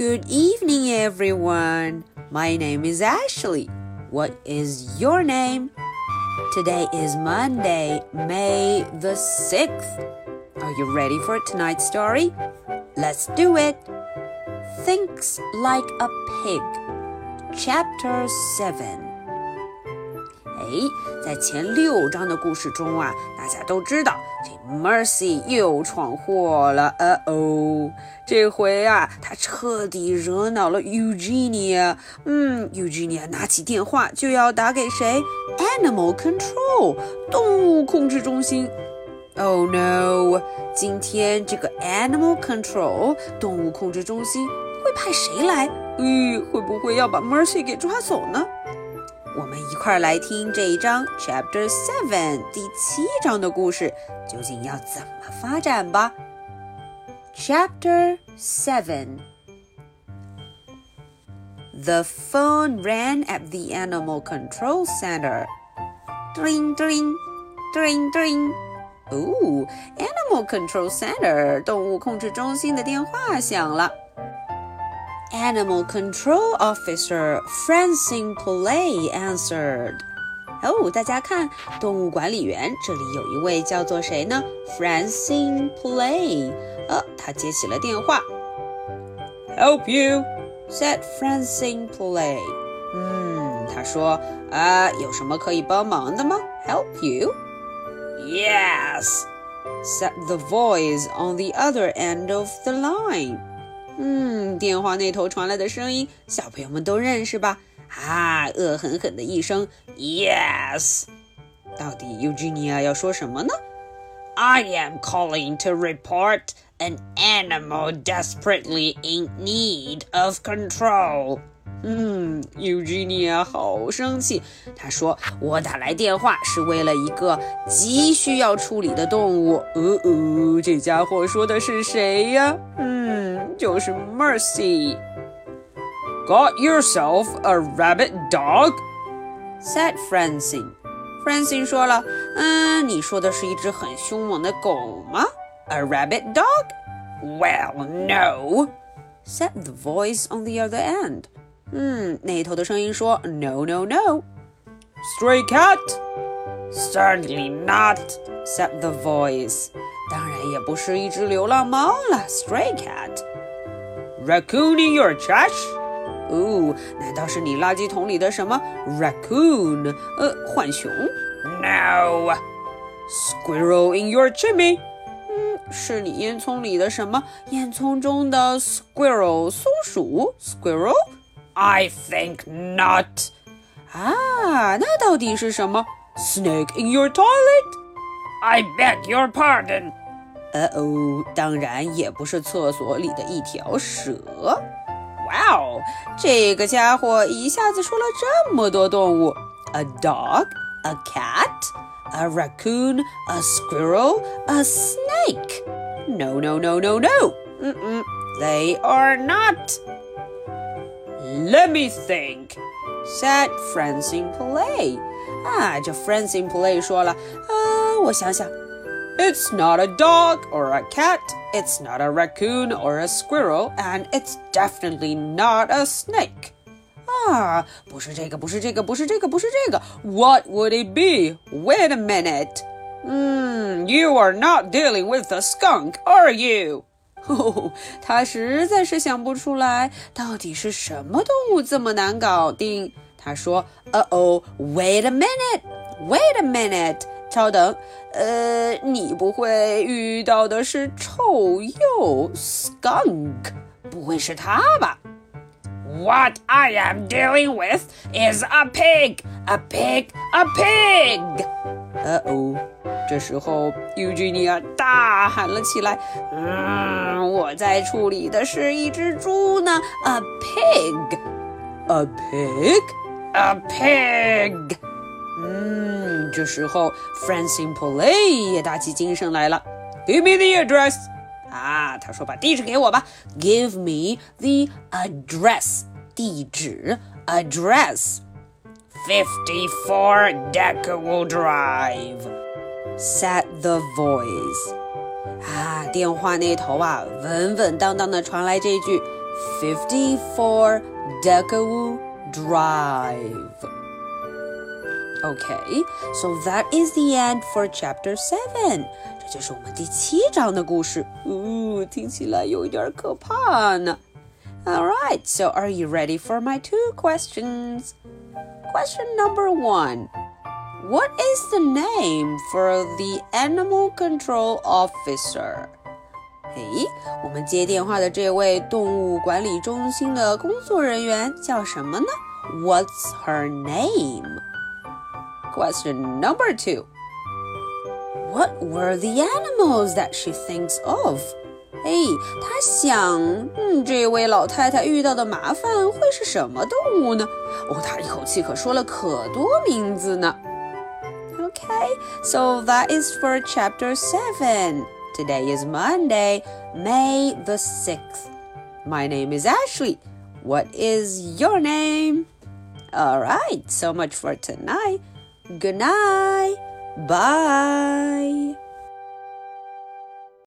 Good evening, everyone. My name is Ashley. What is your name? Today is Monday, May the 6th. Are you ready for tonight's story? Let's do it. Thinks like a pig. Chapter 7. 哎，在前六章的故事中啊，大家都知道这 Mercy 又闯祸了。呃哦，这回啊，他彻底惹恼了 Eugenia。嗯，Eugenia 拿起电话就要打给谁？Animal Control 动物控制中心。Oh no！今天这个 Animal Control 动物控制中心会派谁来？咦，会不会要把 Mercy 给抓走呢？我们一块儿来听这一章 Chapter Seven 第七章的故事，究竟要怎么发展吧？Chapter Seven The phone rang at the Animal Control Center. Ding ding, ding ding. Ooh, Animal Control Center 动物控制中心的电话响了。 Animal Control Officer Francine Poulet answered. Oh, 哦，大家看，动物管理员这里有一位叫做谁呢？Francine Poulet，呃，他接起了电话。Help you," said Francine Poulet. 嗯，她说啊，有什么可以帮忙的吗？Help hmm，you? Yes," said the voice on the other end of the line. 嗯，电话那头传来的声音，小朋友们都认识吧？啊，恶狠狠的一声 “Yes”。到底 Eugenia 要说什么呢？I am calling to report an animal desperately in need of control. 嗯，Eugenia 好生气。她说：“我打来电话是为了一个急需要处理的动物。”哦哦，这家伙说的是谁呀？嗯，就是 Mercy。Got yourself a rabbit dog? said Francine. Francine 说了：“嗯，你说的是一只很凶猛的狗吗？A rabbit dog? Well, no,” said the voice on the other end. 嗯，那头的声音说：“No, no, no. Stray cat? Certainly not,” said the voice. 当然也不是一只流浪猫了，stray cat. Raccoon in your trash? 哦，难道是你垃圾桶里的什么 raccoon？呃，浣熊？No. Squirrel in your chimney? 嗯，是你烟囱里的什么？烟囱中的 squirrel 松鼠？Squirrel? I think not. 啊，那到底是什么？Snake in your toilet? I beg your pardon. 呃哦，当然也不是厕所里的一条蛇。哇哦，这个家伙一下子说了这么多动物：a dog, a cat, a raccoon, a squirrel, a snake. No, no, no, no, no. Mm they are not. Let me think, said Francine Poulet. 啊，这 Francine Poulet 说了，啊，我想想。It's not a dog or a cat, it's not a raccoon or a squirrel, and it's definitely not a snake. 啊，不是这个，不是这个，不是这个，不是这个。What would it be? Wait a minute. 嗯，You are not dealing with a skunk, are you? 哦，他实在是想不出来，到底是什么动物这么难搞定。他说：“Uh oh, wait a minute, wait a minute， 稍等，呃，你不会遇到的是臭鼬 skunk，不会是他吧？”What I am dealing with is a pig, a pig, a pig. 呃哦。这时候，Eugenia 大喊了起来：“嗯，我在处理的是一只猪呢，a pig, a pig, a pig。” 嗯，这时候 Francine Poulet 也打起精神来了，Give me the address！啊，他说把地址给我吧，Give me the address！地址，address。54 Deckawoo Drive, said the voice. 啊，电话那头啊，稳稳当当的传来这句：54 Deckawoo Drive。Okay, so that is the end for chapter 7. 这就是我们第七章的故事。呜，听起来有一点可怕呢。All right, so are you ready for my two questions? Question number one What is the name for the animal control officer? 诶，我们接电话的这位动物管理中心的工作人员叫什么呢？What's her name? Question number two. What were the animals that she thinks of? 哎，她想，嗯，这位老太太遇到的麻烦会是什么动物呢？哦，她一口气可说了可多名字呢。Okay, so that is for chapter seven. Today is Monday, May the 6th. My name is Ashley. What is your name? All right, so much for tonight. Good night. Bye.